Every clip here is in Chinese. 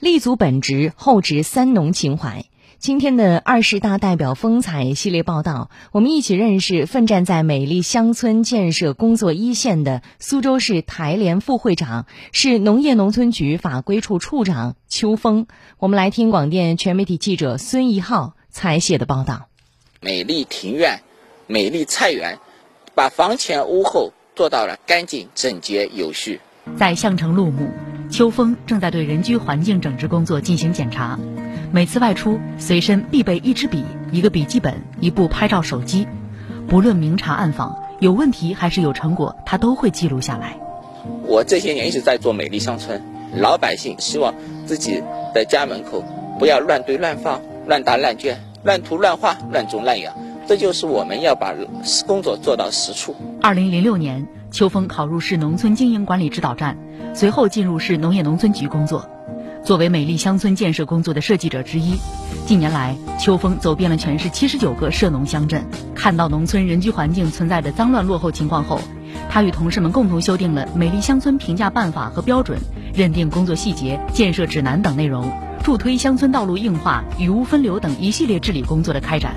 立足本职，厚植三农情怀。今天的二十大代表风采系列报道，我们一起认识奋战在美丽乡村建设工作一线的苏州市台联副会长、市农业农村局法规处处长邱峰。我们来听广电全媒体记者孙一浩采写的报道。美丽庭院，美丽菜园，把房前屋后做到了干净、整洁、有序。在项城路木。秋风正在对人居环境整治工作进行检查，每次外出随身必备一支笔、一个笔记本、一部拍照手机，不论明察暗访，有问题还是有成果，他都会记录下来。我这些年一直在做美丽乡村，老百姓希望自己的家门口不要乱堆乱放、乱搭乱卷、乱涂乱画、乱种乱养，这就是我们要把工作做到实处。二零零六年。秋风考入市农村经营管理指导站，随后进入市农业农村局工作。作为美丽乡村建设工作的设计者之一，近年来，秋风走遍了全市七十九个涉农乡镇，看到农村人居环境存在的脏乱落后情况后，他与同事们共同修订了《美丽乡村评价办法和标准》，认定工作细节、建设指南等内容，助推乡村道路硬化、雨污分流等一系列治理工作的开展。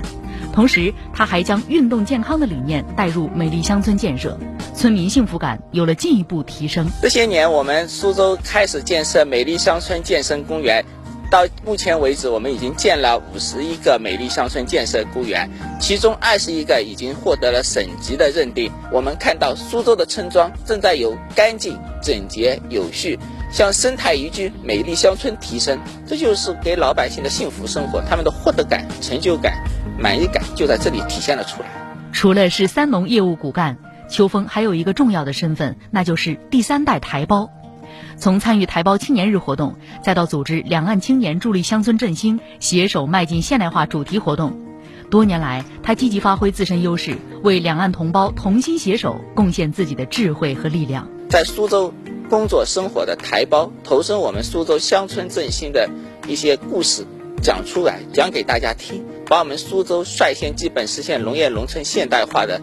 同时，他还将运动健康的理念带入美丽乡村建设。村民幸福感有了进一步提升。这些年，我们苏州开始建设美丽乡村健身公园，到目前为止，我们已经建了五十一个美丽乡村建设公园，其中二十一个已经获得了省级的认定。我们看到苏州的村庄正在由干净、整洁、有序，向生态宜居、美丽乡村提升。这就是给老百姓的幸福生活，他们的获得感、成就感、满意感就在这里体现了出来。除了是三农业务骨干。秋风还有一个重要的身份，那就是第三代台胞。从参与台胞青年日活动，再到组织两岸青年助力乡村振兴、携手迈进现代化主题活动，多年来，他积极发挥自身优势，为两岸同胞同心携手贡献自己的智慧和力量。在苏州工作生活的台胞，投身我们苏州乡村振兴的一些故事，讲出来，讲给大家听，把我们苏州率先基本实现农业农村现代化的。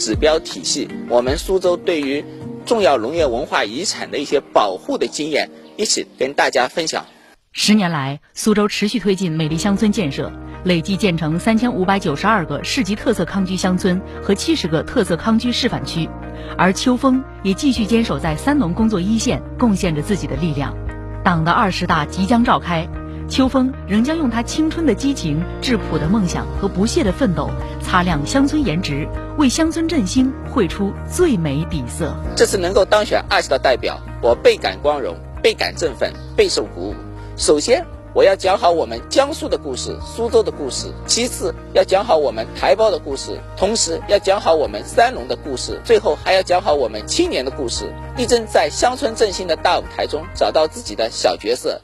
指标体系，我们苏州对于重要农业文化遗产的一些保护的经验，一起跟大家分享。十年来，苏州持续推进美丽乡村建设，累计建成三千五百九十二个市级特色康居乡村和七十个特色康居示范区，而秋风也继续坚守在三农工作一线，贡献着自己的力量。党的二十大即将召开。秋风仍将用他青春的激情、质朴的梦想和不懈的奋斗，擦亮乡村颜值，为乡村振兴绘出最美底色。这次能够当选二十大代表，我倍感光荣，倍感振奋，备受鼓舞。首先，我要讲好我们江苏的故事、苏州的故事；其次，要讲好我们台胞的故事，同时要讲好我们三农的故事；最后，还要讲好我们青年的故事，力争在乡村振兴的大舞台中找到自己的小角色。